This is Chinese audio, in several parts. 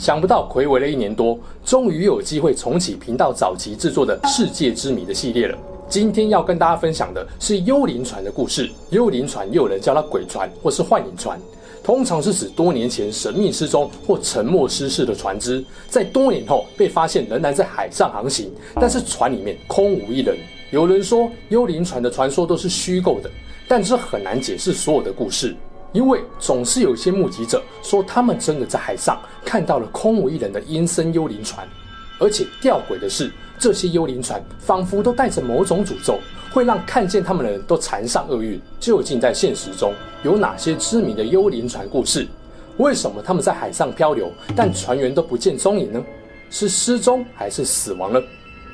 想不到睽违了一年多，终于有机会重启频道早期制作的世界之谜的系列了。今天要跟大家分享的是幽灵船的故事。幽灵船又有人叫它鬼船或是幻影船，通常是指多年前神秘失踪或沉没失事的船只，在多年后被发现仍然在海上航行，但是船里面空无一人。有人说幽灵船的传说都是虚构的，但这很难解释所有的故事。因为总是有些目击者说，他们真的在海上看到了空无一人的阴森幽灵船，而且吊诡的是，这些幽灵船仿佛都带着某种诅咒，会让看见他们的人都缠上厄运。究竟在现实中有哪些知名的幽灵船故事？为什么他们在海上漂流，但船员都不见踪影呢？是失踪还是死亡了？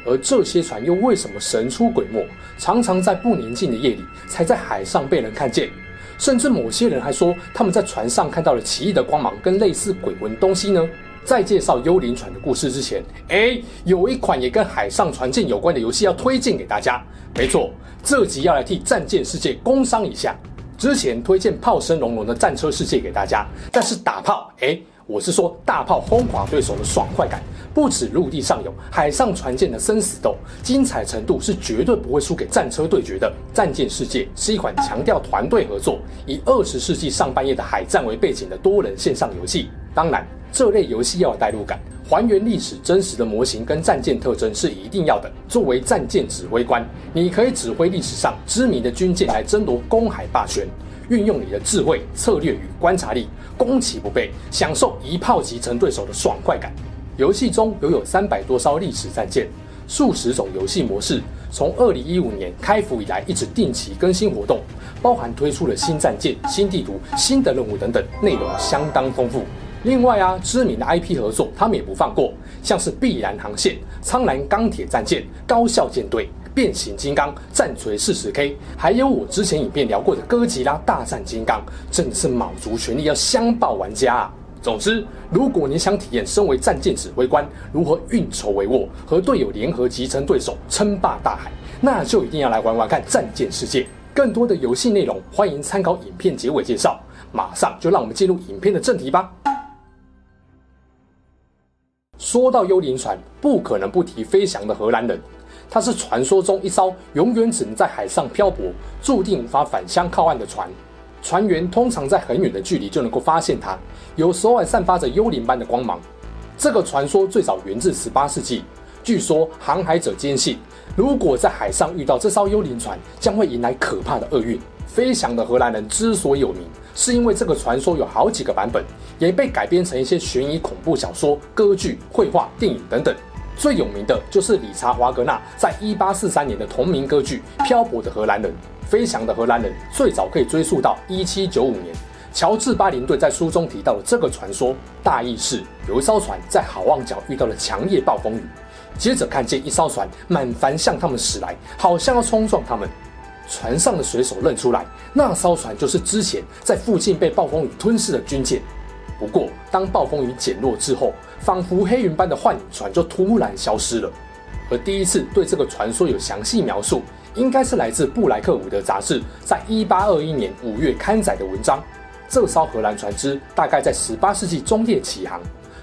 而这些船又为什么神出鬼没，常常在不宁静的夜里才在海上被人看见？甚至某些人还说，他们在船上看到了奇异的光芒跟类似鬼魂东西呢。在介绍幽灵船的故事之前，诶，有一款也跟海上船舰有关的游戏要推荐给大家。没错，这集要来替战舰世界工商一下。之前推荐炮声隆隆的战车世界给大家，但是打炮，诶，我是说大炮轰垮对手的爽快感。不止陆地上有，海上船舰的生死斗，精彩程度是绝对不会输给战车对决的。战舰世界是一款强调团队合作，以二十世纪上半叶的海战为背景的多人线上游戏。当然，这类游戏要有代入感，还原历史真实的模型跟战舰特征是一定要的。作为战舰指挥官，你可以指挥历史上知名的军舰来争夺公海霸权，运用你的智慧、策略与观察力，攻其不备，享受一炮击沉对手的爽快感。游戏中拥有三百多艘历史战舰，数十种游戏模式，从二零一五年开服以来一直定期更新活动，包含推出了新战舰、新地图、新的任务等等，内容相当丰富。另外啊，知名的 IP 合作他们也不放过，像是碧蓝航线、苍蓝钢铁战舰、高校舰队、变形金刚、战锤四十 K，还有我之前影片聊过的哥吉拉大战金刚，真的是卯足全力要相爆玩家啊！总之，如果你想体验身为战舰指挥官如何运筹帷幄，和队友联合击沉对手，称霸大海，那就一定要来玩玩看《战舰世界》。更多的游戏内容，欢迎参考影片结尾介绍。马上就让我们进入影片的正题吧。说到幽灵船，不可能不提飞翔的荷兰人。它是传说中一艘永远只能在海上漂泊，注定无法返乡靠岸的船。船员通常在很远的距离就能够发现它，有时候还散发着幽灵般的光芒。这个传说最早源自十八世纪，据说航海者坚信，如果在海上遇到这艘幽灵船，将会迎来可怕的厄运。飞翔的荷兰人之所以有名，是因为这个传说有好几个版本，也被改编成一些悬疑恐怖小说、歌剧、绘画、电影等等。最有名的就是理查·华格纳在一八四三年的同名歌剧《漂泊的荷兰人》。飞翔的荷兰人最早可以追溯到一七九五年，乔治·巴林顿在书中提到了这个传说。大意是有一艘船在好望角遇到了强烈暴风雨，接着看见一艘船满帆向他们驶来，好像要冲撞他们。船上的水手认出来，那艘船就是之前在附近被暴风雨吞噬的军舰。不过，当暴风雨减弱之后，仿佛黑云般的幻影船就突然消失了。而第一次对这个传说有详细描述，应该是来自布莱克伍德杂志在一八二一年五月刊载的文章。这艘荷兰船只大概在十八世纪中叶起航，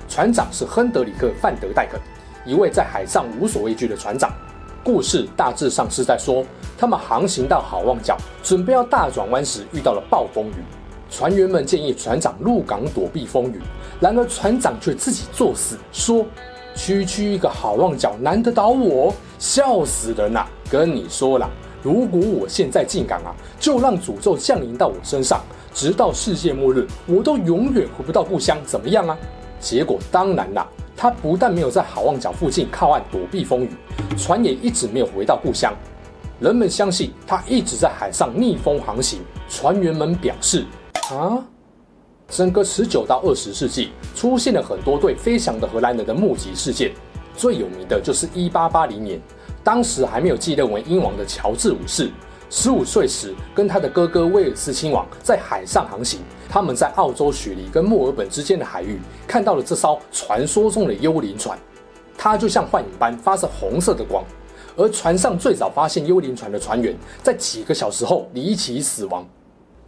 船长是亨德里克·范德戴肯，一位在海上无所畏惧的船长。故事大致上是在说，他们航行到好望角，准备要大转弯时遇到了暴风雨。船员们建议船长入港躲避风雨，然而船长却自己作死，说：“区区一个好望角难得倒我，笑死人呐！”跟你说了，如果我现在进港啊，就让诅咒降临到我身上，直到世界末日，我都永远回不到故乡，怎么样啊？结果当然啦，他不但没有在好望角附近靠岸躲避风雨，船也一直没有回到故乡。人们相信他一直在海上逆风航行。船员们表示啊，整个十九到二十世纪出现了很多对飞翔的荷兰人的目击事件。最有名的就是1880年，当时还没有继任为英王的乔治五世，十五岁时跟他的哥哥威尔斯亲王在海上航行，他们在澳洲雪梨跟墨尔本之间的海域看到了这艘传说中的幽灵船，它就像幻影般发射红色的光，而船上最早发现幽灵船的船员在几个小时后离奇死亡。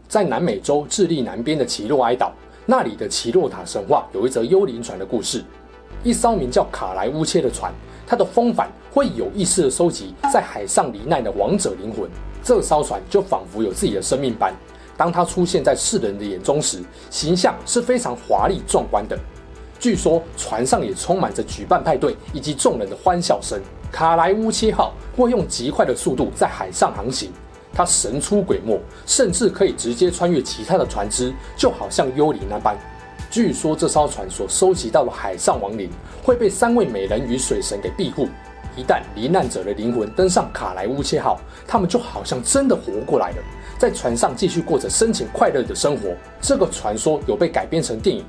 在南美洲智利南边的奇洛埃岛，那里的奇洛塔神话有一则幽灵船的故事。一艘名叫卡莱乌切的船，它的风帆会有意识地收集在海上罹难的王者灵魂。这艘船就仿佛有自己的生命般，当它出现在世人的眼中时，形象是非常华丽壮观的。据说船上也充满着举办派对以及众人的欢笑声。卡莱乌切号会用极快的速度在海上航行。它神出鬼没，甚至可以直接穿越其他的船只，就好像幽灵那般。据说这艘船所收集到的海上亡灵会被三位美人鱼水神给庇护。一旦罹难者的灵魂登上卡莱乌切号，他们就好像真的活过来了，在船上继续过着深情快乐的生活。这个传说有被改编成电影。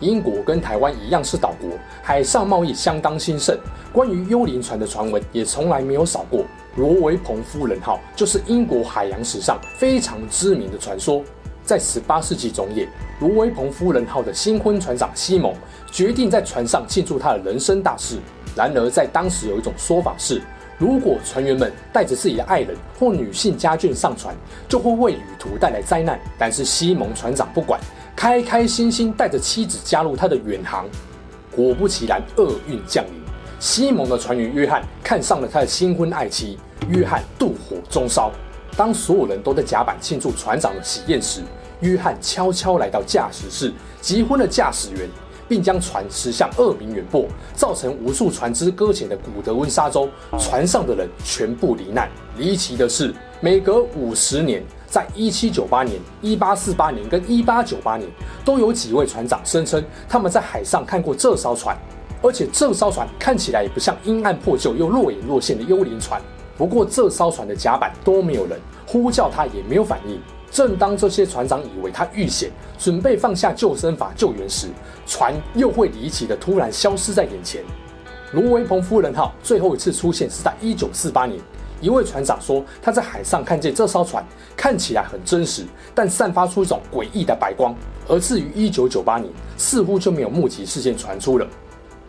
英国跟台湾一样是岛国，海上贸易相当兴盛，关于幽灵船的传闻也从来没有少过。罗维蓬夫人号就是英国海洋史上非常知名的传说。在十八世纪中叶，罗维蓬夫人号的新婚船长西蒙决定在船上庆祝他的人生大事。然而，在当时有一种说法是，如果船员们带着自己的爱人或女性家眷上船，就会为旅途带来灾难。但是西蒙船长不管，开开心心带着妻子加入他的远航。果不其然，厄运降临。西蒙的船员约翰看上了他的新婚爱妻，约翰妒火中烧。当所有人都在甲板庆祝船长的喜宴时，约翰悄悄来到驾驶室，急昏了驾驶员，并将船驶向恶名远播、造成无数船只搁浅的古德温沙洲。船上的人全部罹难。离奇的是，每隔五十年，在一七九八年、一八四八年跟一八九八年，都有几位船长声称他们在海上看过这艘船。而且这艘船看起来也不像阴暗破旧又若隐若现的幽灵船。不过这艘船的甲板都没有人，呼叫他也没有反应。正当这些船长以为他遇险，准备放下救生筏救援时，船又会离奇的突然消失在眼前。罗维蓬夫人号最后一次出现是在一九四八年，一位船长说他在海上看见这艘船看起来很真实，但散发出一种诡异的白光。而至于一九九八年，似乎就没有目击事件传出了。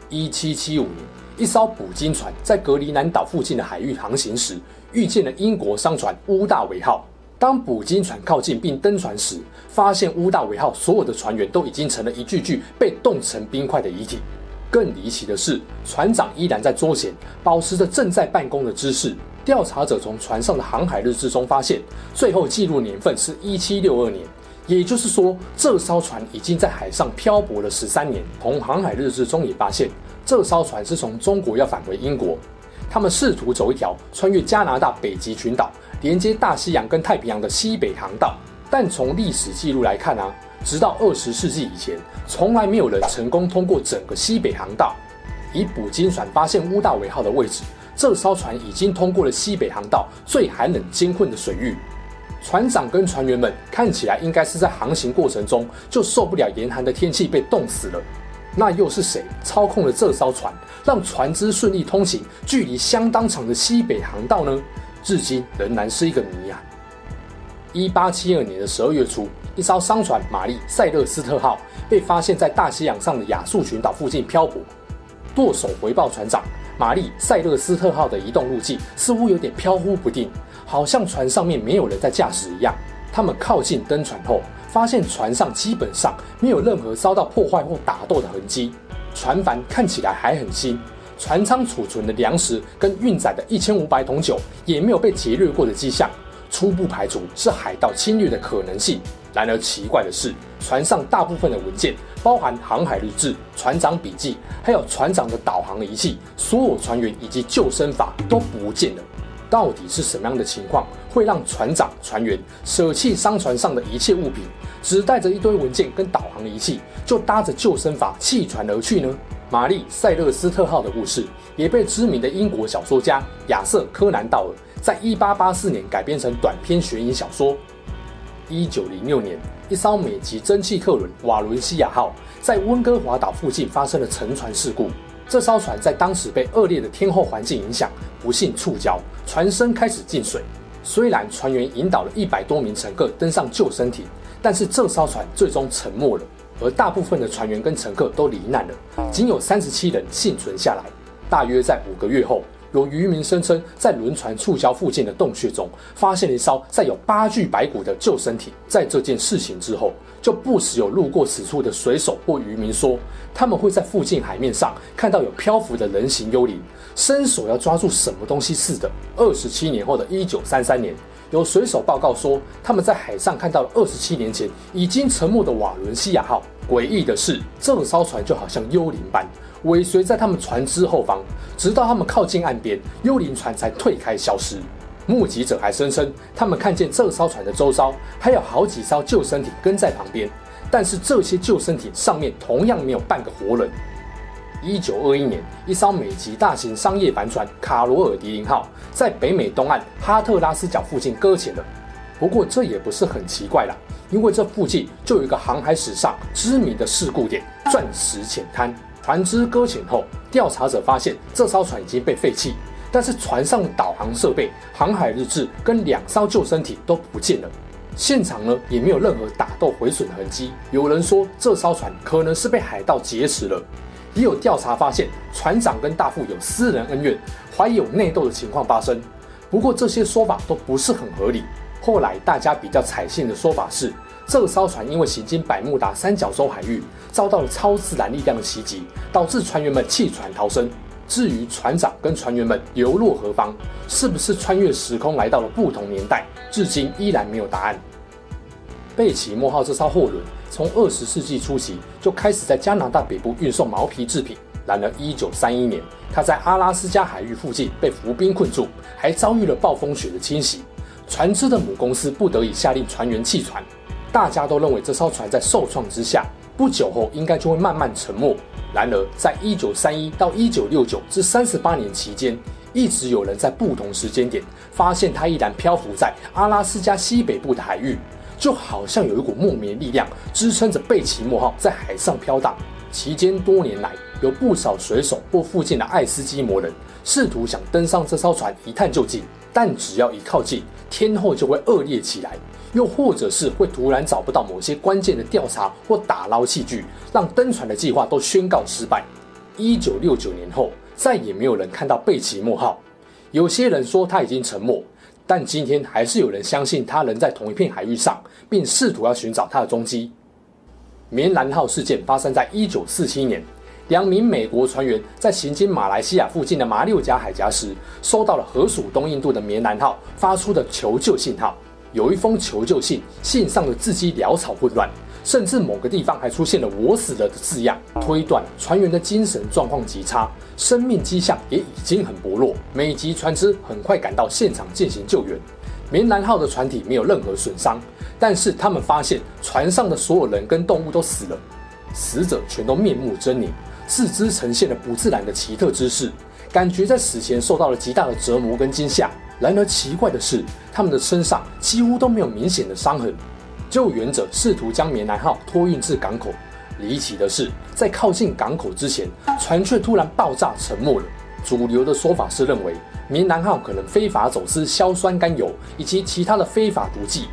一七七五年，一艘捕鲸船在格陵兰岛附近的海域航行时，遇见了英国商船乌大维号。当捕鲸船靠近并登船时，发现乌大维号所有的船员都已经成了一具具被冻成冰块的遗体。更离奇的是，船长依然在桌前保持着正在办公的姿势。调查者从船上的航海日志中发现，最后记录年份是一七六二年。也就是说，这艘船已经在海上漂泊了十三年。从航海日志中也发现，这艘船是从中国要返回英国，他们试图走一条穿越加拿大北极群岛、连接大西洋跟太平洋的西北航道。但从历史记录来看啊，直到二十世纪以前，从来没有人成功通过整个西北航道。以捕鲸船发现乌大维号的位置，这艘船已经通过了西北航道最寒冷艰困的水域。船长跟船员们看起来应该是在航行过程中就受不了严寒的天气被冻死了。那又是谁操控了这艘船，让船只顺利通行距离相当长的西北航道呢？至今仍然是一个谜啊。一八七二年的十二月初，一艘商船玛丽塞勒斯特号被发现在大西洋上的亚速群岛附近漂泊。舵手回报船长，玛丽塞勒斯特号的移动路径似乎有点飘忽不定。好像船上面没有人在驾驶一样。他们靠近登船后，发现船上基本上没有任何遭到破坏或打斗的痕迹，船帆看起来还很新，船舱储存的粮食跟运载的一千五百桶酒也没有被劫掠过的迹象，初步排除是海盗侵略的可能性。然而奇怪的是，船上大部分的文件，包含航海日志、船长笔记，还有船长的导航仪器，所有船员以及救生筏都不见了。到底是什么样的情况，会让船长、船员舍弃商船上的一切物品，只带着一堆文件跟导航仪器，就搭着救生筏弃船而去呢？玛丽塞勒斯特号的故事也被知名的英国小说家亚瑟·柯南道尔在1884年改编成短篇悬疑小说。1906年，一艘美籍蒸汽客轮瓦伦西亚号在温哥华岛附近发生了沉船事故。这艘船在当时被恶劣的天候环境影响，不幸触礁，船身开始进水。虽然船员引导了一百多名乘客登上救生艇，但是这艘船最终沉没了，而大部分的船员跟乘客都罹难了，仅有三十七人幸存下来。大约在五个月后，有渔民声称，在轮船触礁附近的洞穴中，发现了一艘载有八具白骨的救生艇。在这件事情之后，就不时有路过此处的水手或渔民说，他们会在附近海面上看到有漂浮的人形幽灵，伸手要抓住什么东西似的。二十七年后的一九三三年，有水手报告说，他们在海上看到了二十七年前已经沉没的瓦伦西亚号。诡异的是，这艘船就好像幽灵般。尾随在他们船只后方，直到他们靠近岸边，幽灵船才退开消失。目击者还声称，他们看见这艘船的周遭还有好几艘救生艇跟在旁边，但是这些救生艇上面同样没有半个活人。一九二一年，一艘美籍大型商业帆船“卡罗尔·迪林号”在北美东岸哈特拉斯角附近搁浅了。不过这也不是很奇怪啦，因为这附近就有一个航海史上知名的事故点——钻石浅滩。船只搁浅后，调查者发现这艘船已经被废弃，但是船上导航设备、航海日志跟两艘救生艇都不见了。现场呢也没有任何打斗毁损的痕迹。有人说这艘船可能是被海盗劫持了，也有调查发现船长跟大副有私人恩怨，怀疑有内斗的情况发生。不过这些说法都不是很合理。后来大家比较采信的说法是。这艘船因为行经百慕达三角洲海域，遭到了超自然力量的袭击，导致船员们弃船逃生。至于船长跟船员们流落何方，是不是穿越时空来到了不同年代，至今依然没有答案。贝奇莫号这艘货轮从二十世纪初期就开始在加拿大北部运送毛皮制品，然而一九三一年，它在阿拉斯加海域附近被浮冰困住，还遭遇了暴风雪的侵袭，船只的母公司不得已下令船员弃船。大家都认为这艘船在受创之下，不久后应该就会慢慢沉没。然而，在一九三一到一九六九至三十八年期间，一直有人在不同时间点发现它依然漂浮在阿拉斯加西北部的海域，就好像有一股莫名的力量支撑着贝奇莫号在海上飘荡。期间多年来，有不少水手或附近的爱斯基摩人试图想登上这艘船一探究竟，但只要一靠近，天后就会恶劣起来。又或者是会突然找不到某些关键的调查或打捞器具，让登船的计划都宣告失败。一九六九年后，再也没有人看到贝奇莫号。有些人说他已经沉没，但今天还是有人相信他仍在同一片海域上，并试图要寻找他的踪迹。棉兰号事件发生在一九四七年，两名美国船员在行经马来西亚附近的马六甲海峡时，收到了河属东印度的棉兰号发出的求救信号。有一封求救信，信上的字迹潦草混乱，甚至某个地方还出现了“我死了”的字样，推断船员的精神状况极差，生命迹象也已经很薄弱。美籍船只很快赶到现场进行救援，棉兰号的船体没有任何损伤，但是他们发现船上的所有人跟动物都死了，死者全都面目狰狞，四肢呈现了不自然的奇特姿势，感觉在死前受到了极大的折磨跟惊吓。然而奇怪的是，他们的身上几乎都没有明显的伤痕。救援者试图将棉兰号托运至港口，离奇的是，在靠近港口之前，船却突然爆炸沉没了。主流的说法是认为棉兰号可能非法走私硝酸甘油以及其他的非法毒剂，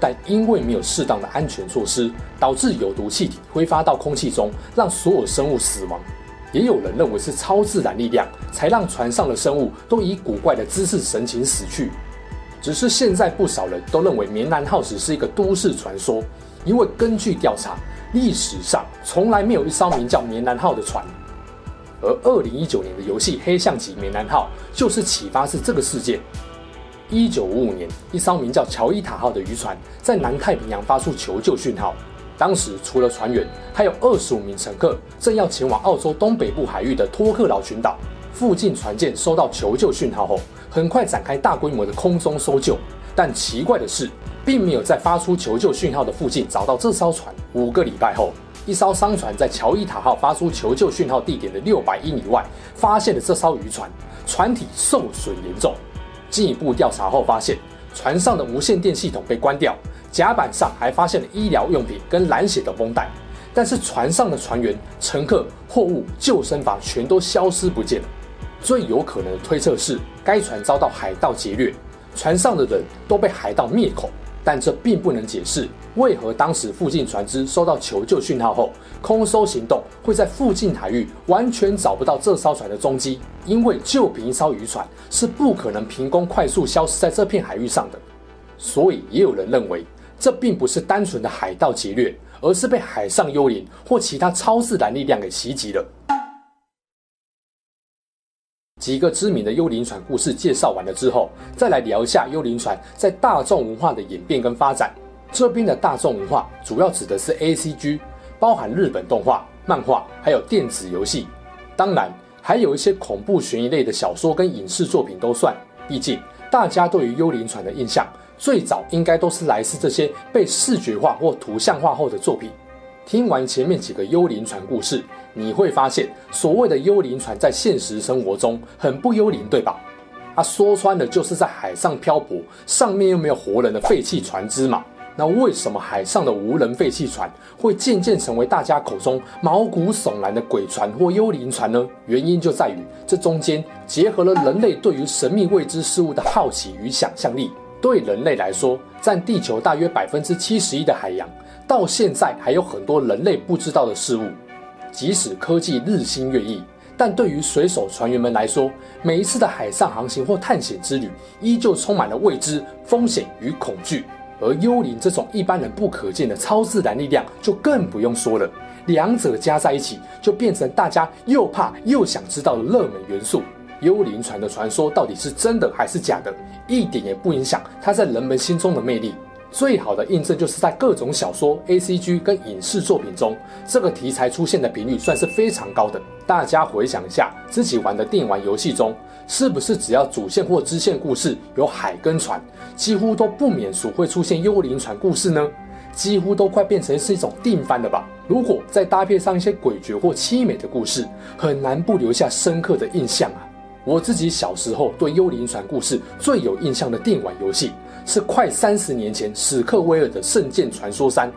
但因为没有适当的安全措施，导致有毒气体挥发到空气中，让所有生物死亡。也有人认为是超自然力量才让船上的生物都以古怪的姿势神情死去。只是现在不少人都认为棉兰号只是一个都市传说，因为根据调查，历史上从来没有一艘名叫棉兰号的船。而二零一九年的游戏《黑象级棉兰号》就是启发自这个事件。一九五五年，一艘名叫乔伊塔号的渔船在南太平洋发出求救讯号。当时除了船员，还有二十五名乘客，正要前往澳洲东北部海域的托克劳群岛。附近船舰收到求救讯号后，很快展开大规模的空中搜救。但奇怪的是，并没有在发出求救讯号的附近找到这艘船。五个礼拜后，一艘商船在乔伊塔号发出求救讯号地点的六百英里外，发现了这艘渔船，船体受损严重。进一步调查后发现，船上的无线电系统被关掉。甲板上还发现了医疗用品跟蓝血的绷带，但是船上的船员、乘客、货物、救生筏全都消失不见了。最有可能的推测是，该船遭到海盗劫掠，船上的人都被海盗灭口。但这并不能解释为何当时附近船只收到求救讯号后，空搜行动会在附近海域完全找不到这艘船的踪迹。因为就凭一艘渔船是不可能凭空快速消失在这片海域上的。所以也有人认为，这并不是单纯的海盗劫掠，而是被海上幽灵或其他超自然力量给袭击了。几个知名的幽灵船故事介绍完了之后，再来聊一下幽灵船在大众文化的演变跟发展。这边的大众文化主要指的是 ACG，包含日本动画、漫画，还有电子游戏，当然还有一些恐怖悬疑类的小说跟影视作品都算。毕竟大家对于幽灵船的印象，最早应该都是来自这些被视觉化或图像化后的作品。听完前面几个幽灵船故事，你会发现，所谓的幽灵船在现实生活中很不幽灵，对吧？它、说穿了就是在海上漂泊，上面又没有活人的废弃船只嘛。那为什么海上的无人废弃船会渐渐成为大家口中毛骨悚然的鬼船或幽灵船呢？原因就在于这中间结合了人类对于神秘未知事物的好奇与想象力。对人类来说，占地球大约百分之七十一的海洋。到现在还有很多人类不知道的事物，即使科技日新月异，但对于水手船员们来说，每一次的海上航行或探险之旅，依旧充满了未知、风险与恐惧。而幽灵这种一般人不可见的超自然力量，就更不用说了。两者加在一起，就变成大家又怕又想知道的热门元素。幽灵船的传说到底是真的还是假的，一点也不影响它在人们心中的魅力。最好的印证就是在各种小说、ACG 跟影视作品中，这个题材出现的频率算是非常高的。大家回想一下，自己玩的电玩游戏中，是不是只要主线或支线故事有海跟船，几乎都不免俗会出现幽灵船故事呢？几乎都快变成是一种定番了吧？如果再搭配上一些诡谲或凄美的故事，很难不留下深刻的印象啊！我自己小时候对幽灵船故事最有印象的电玩游戏，是快三十年前史克威尔的《圣剑传说三》，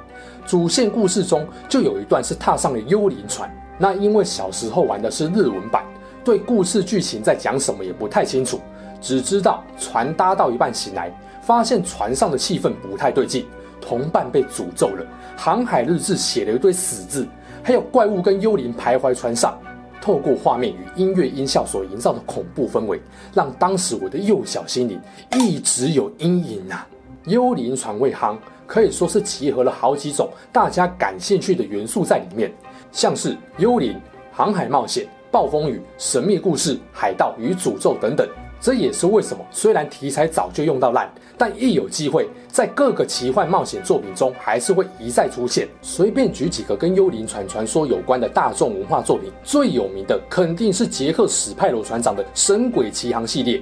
主线故事中就有一段是踏上了幽灵船。那因为小时候玩的是日文版，对故事剧情在讲什么也不太清楚，只知道船搭到一半醒来，发现船上的气氛不太对劲，同伴被诅咒了，航海日志写了一堆死字，还有怪物跟幽灵徘徊船上。透过画面与音乐音效所营造的恐怖氛围，让当时我的幼小心灵一直有阴影啊！幽灵船为夯，可以说是集合了好几种大家感兴趣的元素在里面，像是幽灵、航海冒险、暴风雨、神秘故事、海盗与诅咒等等。这也是为什么，虽然题材早就用到烂，但一有机会，在各个奇幻冒险作品中，还是会一再出现。随便举几个跟幽灵船传说有关的大众文化作品，最有名的肯定是杰克·史派罗船长的《神鬼奇航》系列。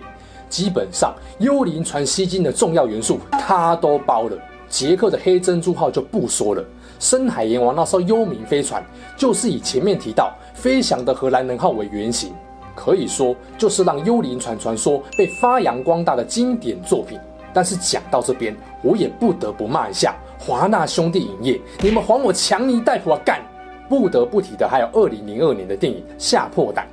基本上，幽灵船吸金的重要元素，他都包了。杰克的黑珍珠号就不说了，深海阎王那艘幽冥飞船，就是以前面提到飞翔的荷兰人号为原型。可以说，就是让幽灵船传说被发扬光大的经典作品。但是讲到这边，我也不得不骂一下华纳兄弟影业，你们还我强尼戴普啊干！不得不提的还有二零零二年的电影《吓破胆》。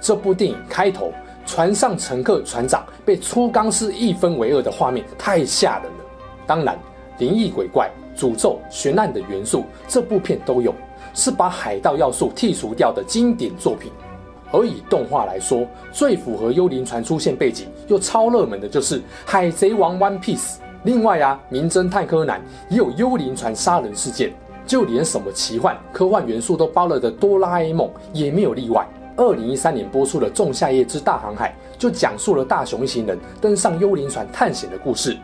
这部电影开头，船上乘客船长被粗钢丝一分为二的画面太吓人了。当然，灵异鬼怪、诅咒、悬案的元素，这部片都有，是把海盗要素剔除掉的经典作品。而以动画来说，最符合幽灵船出现背景又超热门的就是《海贼王 One Piece》。另外啊，《名侦探柯南》也有幽灵船杀人事件，就连什么奇幻、科幻元素都包了的《哆啦 A 梦》也没有例外。二零一三年播出的《仲夏夜之大航海》就讲述了大雄一行人登上幽灵船探险的故事。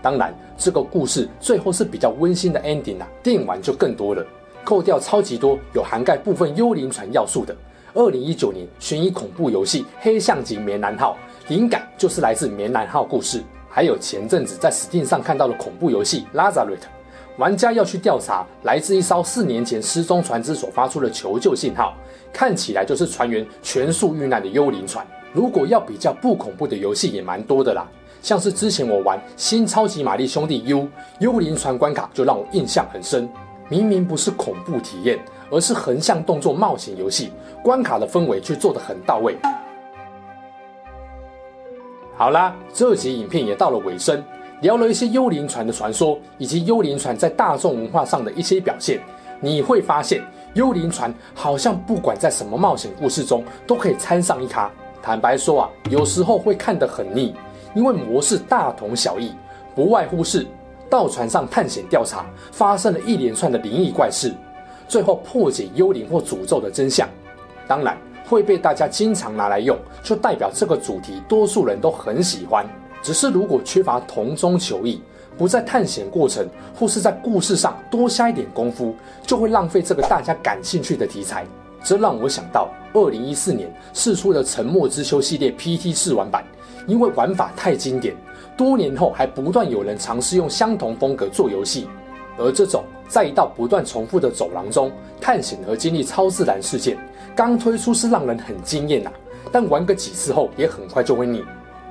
当然，这个故事最后是比较温馨的 ending 啊，电影完就更多了，扣掉超级多有涵盖部分幽灵船要素的。二零一九年悬疑恐怖游戏《黑象级棉兰号》，灵感就是来自棉兰号故事。还有前阵子在 Steam 上看到的恐怖游戏《Lazarus》，玩家要去调查来自一艘四年前失踪船只所发出的求救信号，看起来就是船员全数遇难的幽灵船。如果要比较不恐怖的游戏也蛮多的啦，像是之前我玩《新超级玛丽兄弟 U》幽灵船关卡就让我印象很深。明明不是恐怖体验，而是横向动作冒险游戏，关卡的氛围却做得很到位。好啦，这集影片也到了尾声，聊了一些幽灵船的传说，以及幽灵船在大众文化上的一些表现。你会发现，幽灵船好像不管在什么冒险故事中都可以参上一咖。坦白说啊，有时候会看得很腻，因为模式大同小异，不外乎是到船上探险调查，发生了一连串的灵异怪事，最后破解幽灵或诅咒的真相。当然会被大家经常拿来用，就代表这个主题多数人都很喜欢。只是如果缺乏同中求异，不在探险过程或是在故事上多下一点功夫，就会浪费这个大家感兴趣的题材。这让我想到，二零一四年试出的《沉默之丘》系列 PT 试玩版，因为玩法太经典，多年后还不断有人尝试用相同风格做游戏。而这种在一道不断重复的走廊中探险和经历超自然事件，刚推出是让人很惊艳呐，但玩个几次后也很快就会腻。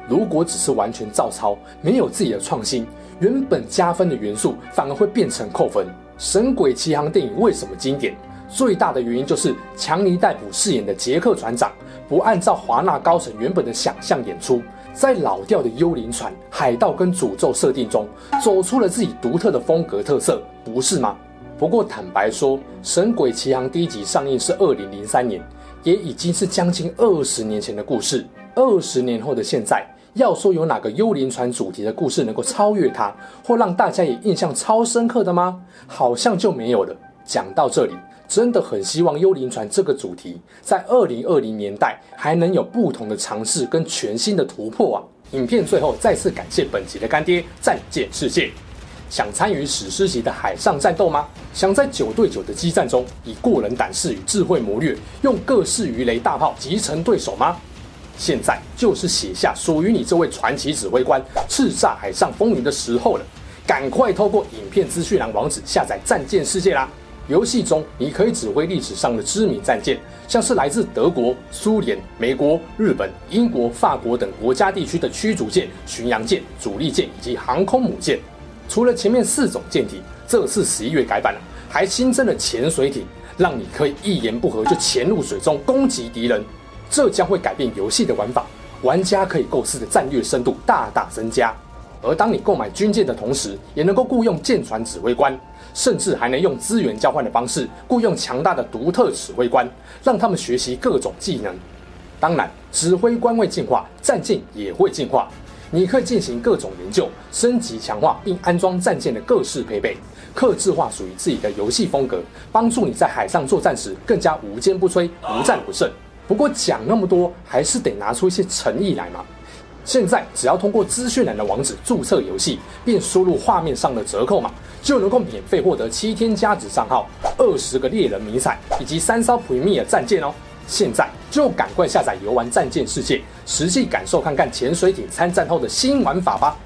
如果只是完全照抄，没有自己的创新，原本加分的元素反而会变成扣分。《神鬼奇航》电影为什么经典？最大的原因就是强尼戴普饰演的杰克船长不按照华纳高层原本的想象演出，在老调的幽灵船、海盗跟诅咒设定中，走出了自己独特的风格特色，不是吗？不过坦白说，《神鬼奇航》第一集上映是二零零三年，也已经是将近二十年前的故事。二十年后的现在，要说有哪个幽灵船主题的故事能够超越它，或让大家也印象超深刻的吗？好像就没有了。讲到这里，真的很希望幽灵船这个主题在二零二零年代还能有不同的尝试跟全新的突破啊！影片最后再次感谢本集的干爹战舰世界。想参与史诗级的海上战斗吗？想在九对九的激战中以过人胆识与智慧谋略，用各式鱼雷大炮击沉对手吗？现在就是写下属于你这位传奇指挥官叱咤海上风云的时候了！赶快透过影片资讯栏网址下载战舰世界啦！游戏中你可以指挥历史上的知名战舰，像是来自德国、苏联、美国、日本、英国、法国等国家地区的驱逐舰、巡洋舰、主力舰以及航空母舰。除了前面四种舰体，这次十一月改版了，还新增了潜水艇，让你可以一言不合就潜入水中攻击敌人。这将会改变游戏的玩法，玩家可以构思的战略深度大大增加。而当你购买军舰的同时，也能够雇佣舰船指挥官。甚至还能用资源交换的方式雇佣强大的独特指挥官，让他们学习各种技能。当然，指挥官会进化，战舰也会进化。你可以进行各种研究、升级、强化，并安装战舰的各式配备，克制化属于自己的游戏风格，帮助你在海上作战时更加无坚不摧、不战不胜。不过讲那么多，还是得拿出一些诚意来嘛。现在只要通过资讯栏的网址注册游戏，并输入画面上的折扣码，就能够免费获得七天加值账号、二十个猎人迷彩以及三艘 Premier 战舰哦！现在就赶快下载游玩战舰世界，实际感受看看潜水艇参战后的新玩法吧！